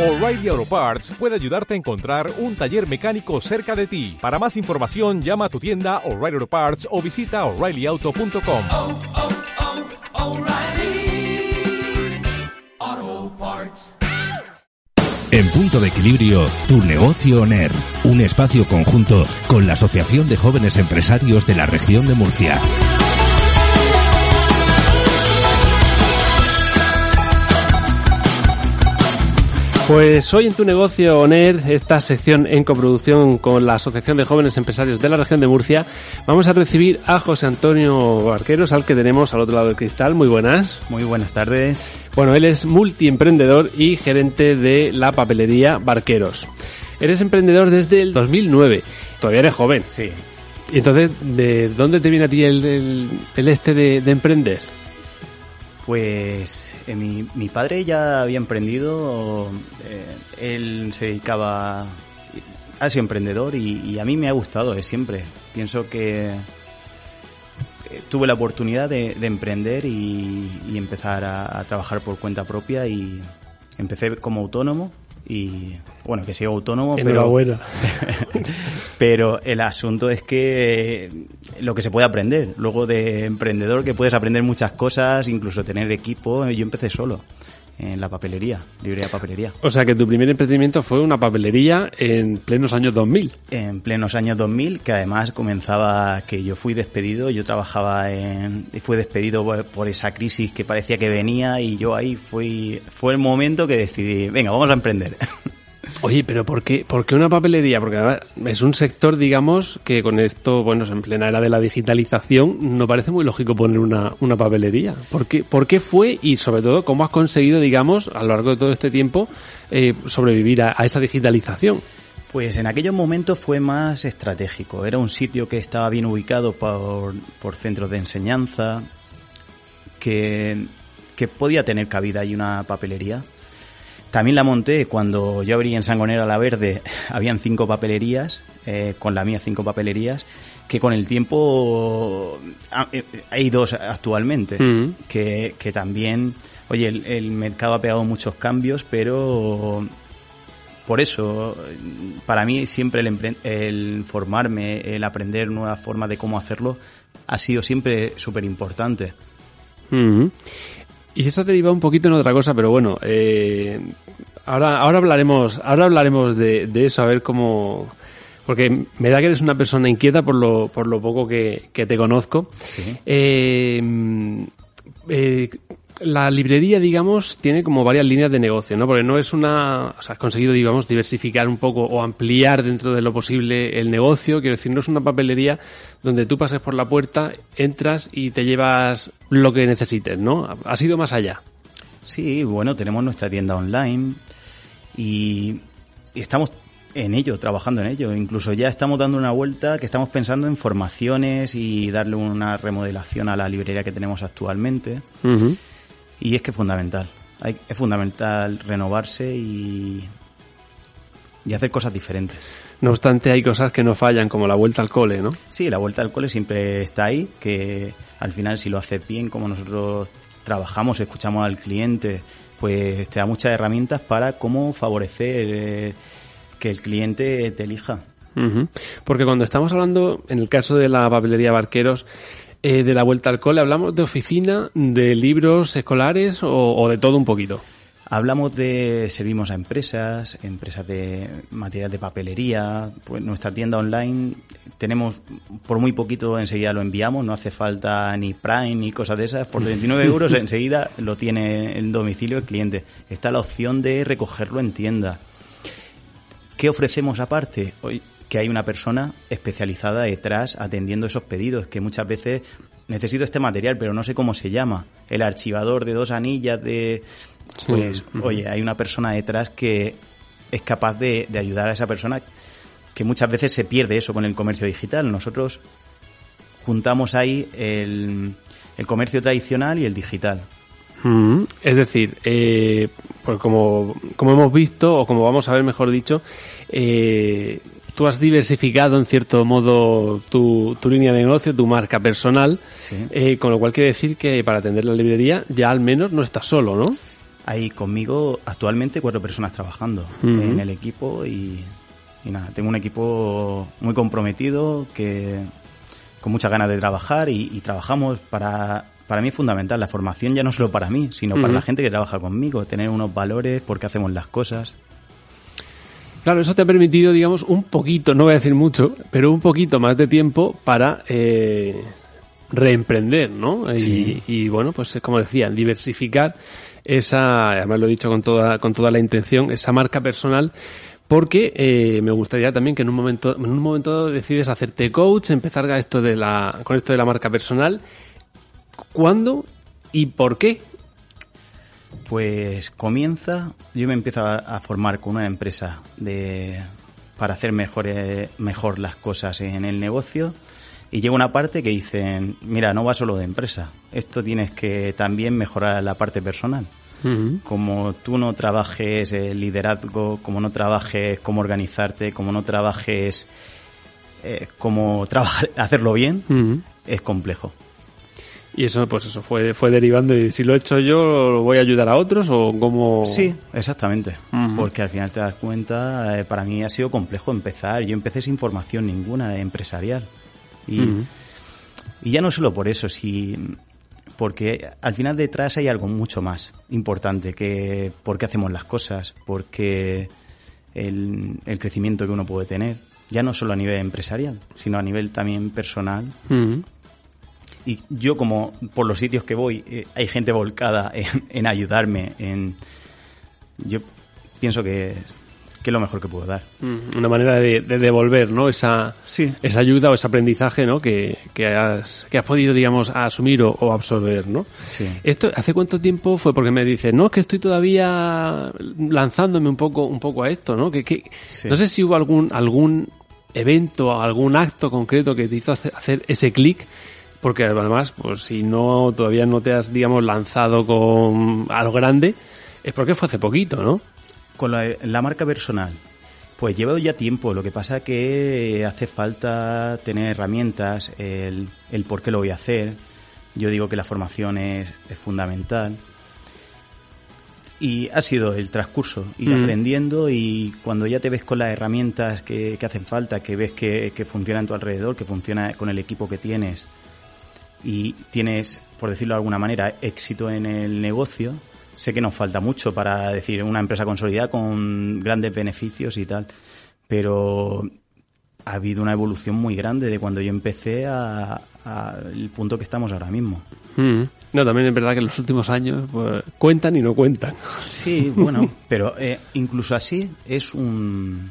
O'Reilly Auto Parts puede ayudarte a encontrar un taller mecánico cerca de ti. Para más información, llama a tu tienda O'Reilly Auto Parts o visita oreillyauto.com. oh, oh, Parts. En punto de equilibrio, tu negocio ONER, un espacio conjunto con la Asociación de Jóvenes Empresarios de la región de Murcia. Pues hoy en tu negocio ONER, esta sección en coproducción con la Asociación de Jóvenes Empresarios de la región de Murcia, vamos a recibir a José Antonio Barqueros, al que tenemos al otro lado del cristal. Muy buenas. Muy buenas tardes. Bueno, él es multiemprendedor y gerente de la papelería Barqueros. Eres emprendedor desde el 2009. Todavía eres joven. Sí. Y entonces, ¿de dónde te viene a ti el, el- el este de, de emprender? Pues eh, mi, mi padre ya había emprendido, eh, él se dedicaba, ha sido emprendedor y, a mí me ha gustado de siempre. Pienso que eh, tuve la oportunidad de, de emprender y, empezar a trabajar por cuenta propia y empecé como autónomo y bueno, que sigo autónomo, pero... Pero el asunto es que eh, lo que se puede aprender, luego de emprendedor que puedes aprender muchas cosas, incluso tener equipo, yo empecé solo en la papelería, librería papelería. O sea que tu primer emprendimiento fue una papelería en plenos años 2000. En plenos años 2000, que además comenzaba que yo fui despedido, yo trabajaba en, y fui despedido por- por esa crisis que parecía que venía y yo ahí fui, fue el momento que decidí, venga, vamos a emprender. Oye, pero ¿por qué, por qué una papelería? Porque es un sector, digamos, que con esto, bueno, en plena era de la digitalización, no parece muy lógico poner una, una papelería. ¿Por qué, ¿Por qué fue y sobre todo cómo has conseguido, digamos, a lo largo de todo este tiempo, eh, sobrevivir a, esa digitalización? Pues en aquellos momentos fue más estratégico. Era un sitio que estaba bien ubicado por, por centros de enseñanza, que, que podía tener cabida ahí una papelería. También la monté cuando yo abrí en Sangonera la Verde, habían cinco papelerías, eh, con la mía cinco papelerías, que con el tiempo ah, eh, hay dos actualmente, Mm. que, que también, oye, el, el mercado ha pegado muchos cambios, pero por eso, para mí siempre el, el formarme, el aprender nuevas formas de cómo hacerlo, ha sido siempre súper importante. Ujú. Y eso deriva un poquito en otra cosa, pero bueno, eh, ahora, ahora hablaremos, ahora hablaremos de, de eso, a ver cómo, porque me da que eres una persona inquieta por lo, por lo poco que, que te conozco. Sí. Eh, eh, la librería, digamos, tiene como varias líneas de negocio, ¿no? Porque no es una... O sea, has conseguido, digamos, diversificar un poco o ampliar dentro de lo posible el negocio. Quiero decir, no es una papelería donde tú pases por la puerta, entras y te llevas lo que necesites, ¿no? Ha sido más allá. Sí, bueno, tenemos nuestra tienda online y, y estamos en ello, trabajando en ello. Incluso ya estamos dando una vuelta que estamos pensando en formaciones y darle una remodelación a la librería que tenemos actualmente. Ujú. Y es que es fundamental. Hay- es fundamental renovarse y, y hacer cosas diferentes. No obstante, hay cosas que no fallan, como la vuelta al cole, ¿no? Sí, la vuelta al cole siempre está ahí, que al final si lo haces bien, como nosotros trabajamos, escuchamos al cliente, pues te da muchas herramientas para cómo favorecer eh, que el cliente te elija. Porque cuando estamos hablando, en el caso de la papelería Barqueros, eh, de la vuelta al cole, ¿hablamos de oficina, de libros escolares o, o de todo un poquito? Hablamos de servimos a empresas, empresas de material de papelería, pues nuestra tienda online tenemos por muy poquito enseguida lo enviamos, no hace falta ni Prime ni cosas de esas, por 29 euros enseguida lo tiene en domicilio el cliente. Está la opción de recogerlo en tienda. ¿Qué ofrecemos aparte? Hoy que hay una persona especializada detrás atendiendo esos pedidos, que muchas veces necesito este material, pero no sé cómo se llama. El archivador de dos anillas de... Pues, oye, hay una persona detrás que es capaz de, de ayudar a esa persona que muchas veces se pierde eso con el comercio digital. Nosotros juntamos ahí el, el comercio tradicional y el digital. Mm, Es decir, eh, pues como, como hemos visto, o como vamos a ver mejor dicho, eh, tú has diversificado en cierto modo tu, tu línea de negocio, tu marca personal, Sí. eh, con lo cual quiere decir que para atender la librería ya al menos no estás solo, ¿no? hay conmigo actualmente cuatro personas trabajando en el equipo y, y nada, tengo un equipo muy comprometido que con muchas ganas de trabajar y, y trabajamos para para mí es fundamental la formación ya no solo para mí sino para la gente que trabaja conmigo tener unos valores por qué hacemos las cosas Claro, eso te ha permitido, digamos, un poquito, no voy a decir mucho, pero un poquito más de tiempo para eh, reemprender, ¿no? Y- Sí. Y, bueno, pues como decía, diversificar esa, además lo he dicho con toda, con toda la intención, esa marca personal, porque eh, me gustaría también que en un momento, en un momento dado decides hacerte coach, empezar a esto de la, con esto de la marca personal. ¿Cuándo y por qué? Pues comienza, yo me empiezo a, a formar con una empresa de para hacer mejores, mejor las cosas en el negocio y llega una parte que dicen, mira, no va solo de empresa, esto tienes que también mejorar la parte personal. Como tú no trabajes el liderazgo, como no trabajes cómo organizarte, como no trabajes eh, cómo trabajar, hacerlo bien, es complejo. Y eso, pues eso, fue, fue derivando y si lo he hecho yo, ¿voy a ayudar a otros o cómo...? Sí, exactamente. Porque al final te das cuenta, eh, para mí ha sido complejo empezar. Yo empecé sin formación ninguna empresarial. Y, y ya no solo por eso, sí, porque al final detrás hay algo mucho más importante que por qué hacemos las cosas, porque el, el crecimiento que uno puede tener, ya no solo a nivel empresarial, sino a nivel también personal. Y yo como por los sitios que voy eh, hay gente volcada en, en ayudarme, en yo pienso que, que es lo mejor que puedo dar. Mm, Una manera de, de devolver, ¿no? Esa, Sí. esa ayuda o ese aprendizaje, ¿no? Que, que, has, que has podido, digamos, asumir o, o absorber, ¿no? Sí. ¿Esto hace cuánto tiempo fue? Porque me dices, no, es que estoy todavía lanzándome un poco, un poco a esto, ¿no? Que, que, Sí. No sé si hubo algún, algún evento, algún acto concreto que te hizo hacer ese clic, porque además, pues si no, todavía no te has, digamos, lanzado con a lo grande, es porque fue hace poquito, ¿no? Con la, la marca personal, pues llevo ya tiempo. Lo que pasa que hace falta tener herramientas, el, el por qué lo voy a hacer. Yo digo que la formación es, es fundamental. Y ha sido el transcurso, ir Mm. aprendiendo y cuando ya te ves con las herramientas que, que hacen falta, que ves que, que funciona en tu alrededor, que funciona con el equipo que tienes y tienes, por decirlo de alguna manera, éxito en el negocio, sé que nos falta mucho para decir una empresa consolidada con grandes beneficios y tal, pero ha habido una evolución muy grande de cuando yo empecé a- al punto que estamos ahora mismo. Mm. No, también es verdad que en los últimos años pues, cuentan y no cuentan. Sí, bueno, pero eh, incluso así es un...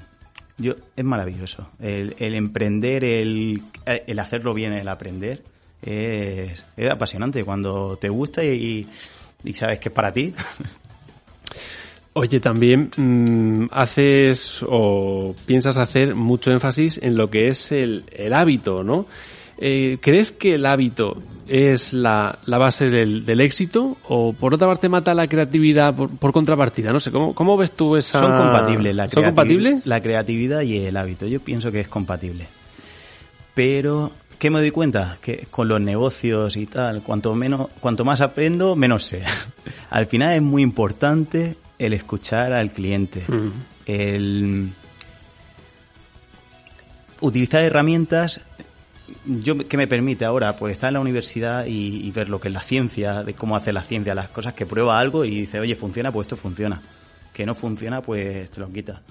Yo, es maravilloso. El, el emprender, el, el hacerlo bien, el aprender, es, es apasionante. Cuando te gusta y, y sabes que es para ti, Oye, también mm, haces o piensas hacer mucho énfasis en lo que es el, el hábito, ¿no? Eh, ¿Crees que el hábito es la, la base del, del éxito o por otra parte mata la creatividad por, por contrapartida? No sé, ¿cómo, cómo ves tú esa...? son compatibles la, ¿Son compatibles? la creatividad y el hábito. Yo pienso que es compatible. Pero, ¿qué me doy cuenta? Que con los negocios y tal, cuanto, menos, cuanto más aprendo, menos sé. Al final es muy importante el escuchar al cliente. El utilizar herramientas yo que me permite ahora pues estar en la universidad y, y ver lo que es la ciencia, de cómo hace la ciencia las cosas, que prueba algo y dice, oye, funciona, pues esto funciona. Que no funciona, pues te lo quita.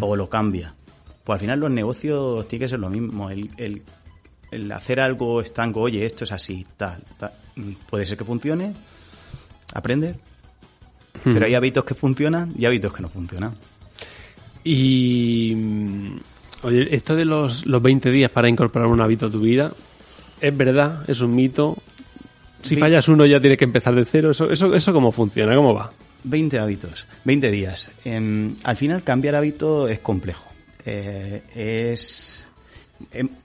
O lo cambia. Pues al final los negocios tiene que ser lo mismo. El, el, el hacer algo estanco, oye, esto es así, tal, tal. Mm, Puede ser que funcione, aprender. Pero hay hábitos que funcionan y hábitos que no funcionan. Y... mm, Oye, esto de los, los 20 días para incorporar un hábito a tu vida, ¿es verdad? ¿Es un mito? Si Ve- fallas uno ya tienes que empezar de cero. ¿Eso, eso, eso cómo funciona? ¿Cómo va? 20 hábitos, 20 días. Em, al final cambiar hábito es complejo. Eh, es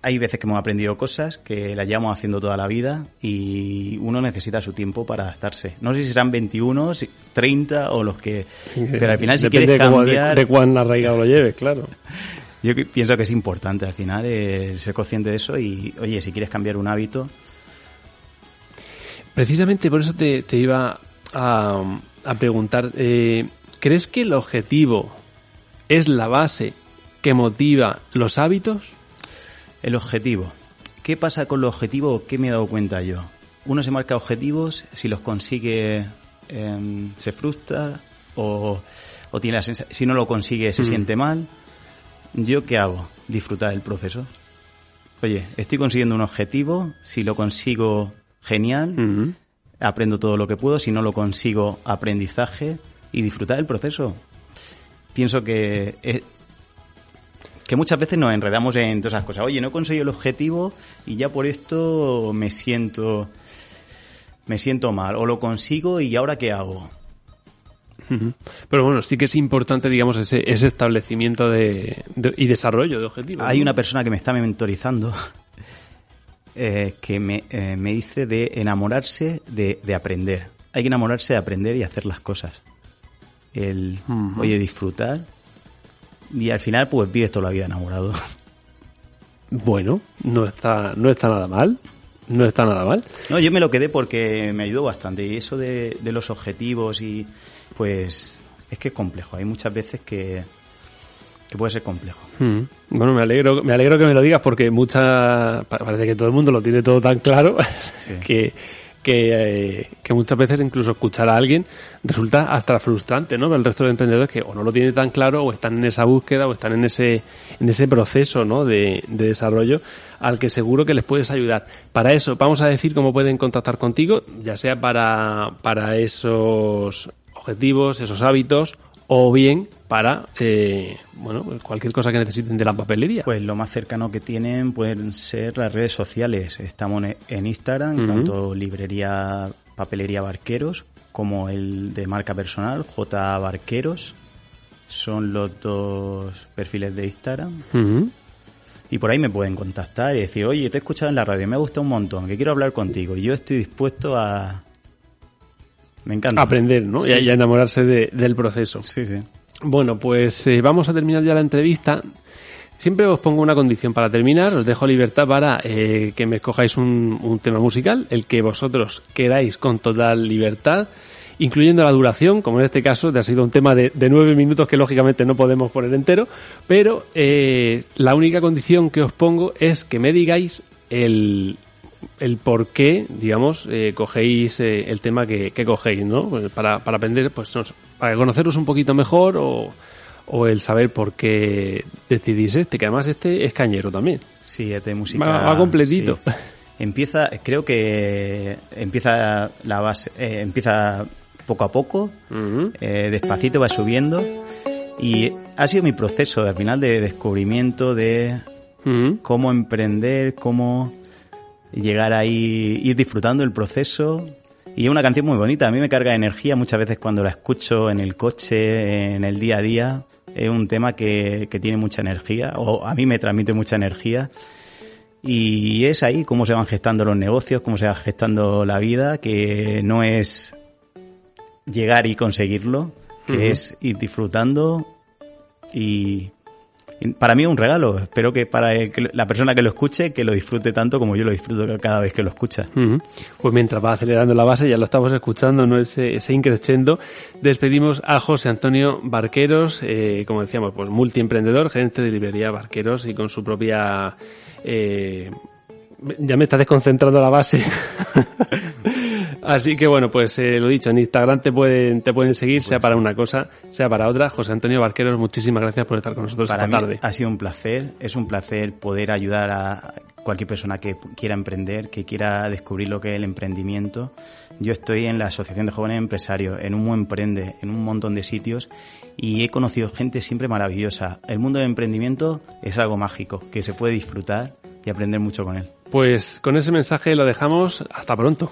hay veces que hemos aprendido cosas que las llevamos haciendo toda la vida y uno necesita su tiempo para adaptarse. No sé si serán 21, si- 30 o los que... Pero al final si Depende quieres cómo- de- cambiar... de, cuán arraigado lo lleves, claro. Yo que- pienso que es importante al final eh, ser consciente de eso y, oye, si quieres cambiar un hábito, Precisamente por eso te, te iba a, a preguntar, eh, ¿crees que el objetivo es la base que motiva los hábitos? El objetivo. ¿Qué pasa con los objetivos? ¿Qué me he dado cuenta yo? Uno se marca objetivos, si los consigue em, se frustra o, o tiene la sensa- si no lo consigue se Mm. siente mal. ¿Yo qué hago? Disfrutar del proceso. Oye, estoy consiguiendo un objetivo, si lo consigo, genial, Ujú. aprendo todo lo que puedo, si no lo consigo, aprendizaje y disfrutar del proceso. Pienso que eh, que muchas veces nos enredamos en todas esas cosas. Oye, no he conseguido el objetivo y ya por esto me siento me siento mal o lo consigo y ahora qué hago. Pero bueno, sí que es importante, digamos, ese, ese establecimiento de, de- y desarrollo de objetivos. Hay ¿no? una persona que me está mentorizando eh, que me, eh, me dice de enamorarse de, de aprender. Hay que enamorarse de aprender y hacer las cosas. El, oye, disfrutar. Y al final, pues vives toda la vida enamorado. Bueno, no está, no está nada mal. No está nada mal. No, yo me lo quedé porque me ayudó bastante. Y eso de, de los objetivos y pues es que es complejo. Hay muchas veces que, que puede ser complejo. Mm. Bueno, me alegro, me alegro que me lo digas porque mucha, pa- parece que todo el mundo lo tiene todo tan claro Sí. que, que, eh, que muchas veces incluso escuchar a alguien resulta hasta frustrante, ¿no? Para el resto de emprendedores que o no lo tiene tan claro o están en esa búsqueda o están en ese, en ese proceso, ¿no? De, de desarrollo al que seguro que les puedes ayudar. Para eso, vamos a decir cómo pueden contactar contigo, ya sea para, para esos objetivos, esos hábitos, o bien para eh, bueno cualquier cosa que necesiten de la papelería. Pues lo más cercano que tienen pueden ser las redes sociales. Estamos en- Instagram, tanto librería, papelería Barqueros, como el de marca personal, J Barqueros. Son los dos perfiles de Instagram. Y por ahí me pueden contactar y decir, oye, te he escuchado en la radio, me ha gustado un montón, que quiero hablar contigo. Y yo estoy dispuesto a... Me encanta. Aprender, ¿no? Y a- y enamorarse de- del proceso. Sí, sí. Bueno, pues eh, vamos a terminar ya la entrevista. Siempre os pongo una condición para terminar, os dejo libertad para eh, que me escojáis un, tema musical, el que vosotros queráis con total libertad, incluyendo la duración, como en este caso, ha sido un tema de, nueve minutos que lógicamente no podemos poner entero, pero eh, la única condición que os pongo es que me digáis el, el por qué, digamos, eh, cogéis eh, el tema que, cogéis, ¿no? Pues Para, para aprender, pues, nos- para conoceros un poquito mejor o, o el saber por qué decidís este, que además este es cañero también. Sí, es de música. Va- va completito. sí. Empieza, creo que empieza la base, eh, empieza poco a poco, eh, despacito va subiendo y ha sido mi proceso al final de descubrimiento de cómo emprender, cómo llegar ahí, ir disfrutando el proceso. Y es una canción muy bonita, a mí me carga energía muchas veces cuando la escucho en el coche, en el día a día. Es un tema que, que tiene mucha energía, o a mí me transmite mucha energía. Y es ahí cómo se van gestando los negocios, cómo se va gestando la vida, que no es llegar y conseguirlo, que es ir disfrutando y para mí es un regalo. Espero que para el que- la persona que lo escuche, que lo disfrute tanto como yo lo disfruto cada vez que lo escucha. Pues mientras va acelerando la base, ya lo estamos escuchando, ¿no? Ese, ese increciendo. Despedimos a José Antonio Barqueros, eh, como decíamos, pues multiemprendedor, gerente de librería Barqueros y con su propia... eh, ya me está desconcentrando la base. Así que bueno, pues eh, lo dicho, en Instagram te pueden, te pueden seguir, sea para una cosa, sea para otra. José Antonio Barqueros, muchísimas gracias por estar con nosotros Para esta mí tarde. ha sido un placer, es un placer poder ayudar a cualquier persona que quiera emprender, que quiera descubrir lo que es el emprendimiento. Yo estoy en la Asociación de Jóvenes Empresarios, en un emprende, en un montón de sitios y he conocido gente siempre maravillosa. El mundo del emprendimiento es algo mágico, que se puede disfrutar y aprender mucho con él. Pues con ese mensaje lo dejamos. Hasta pronto.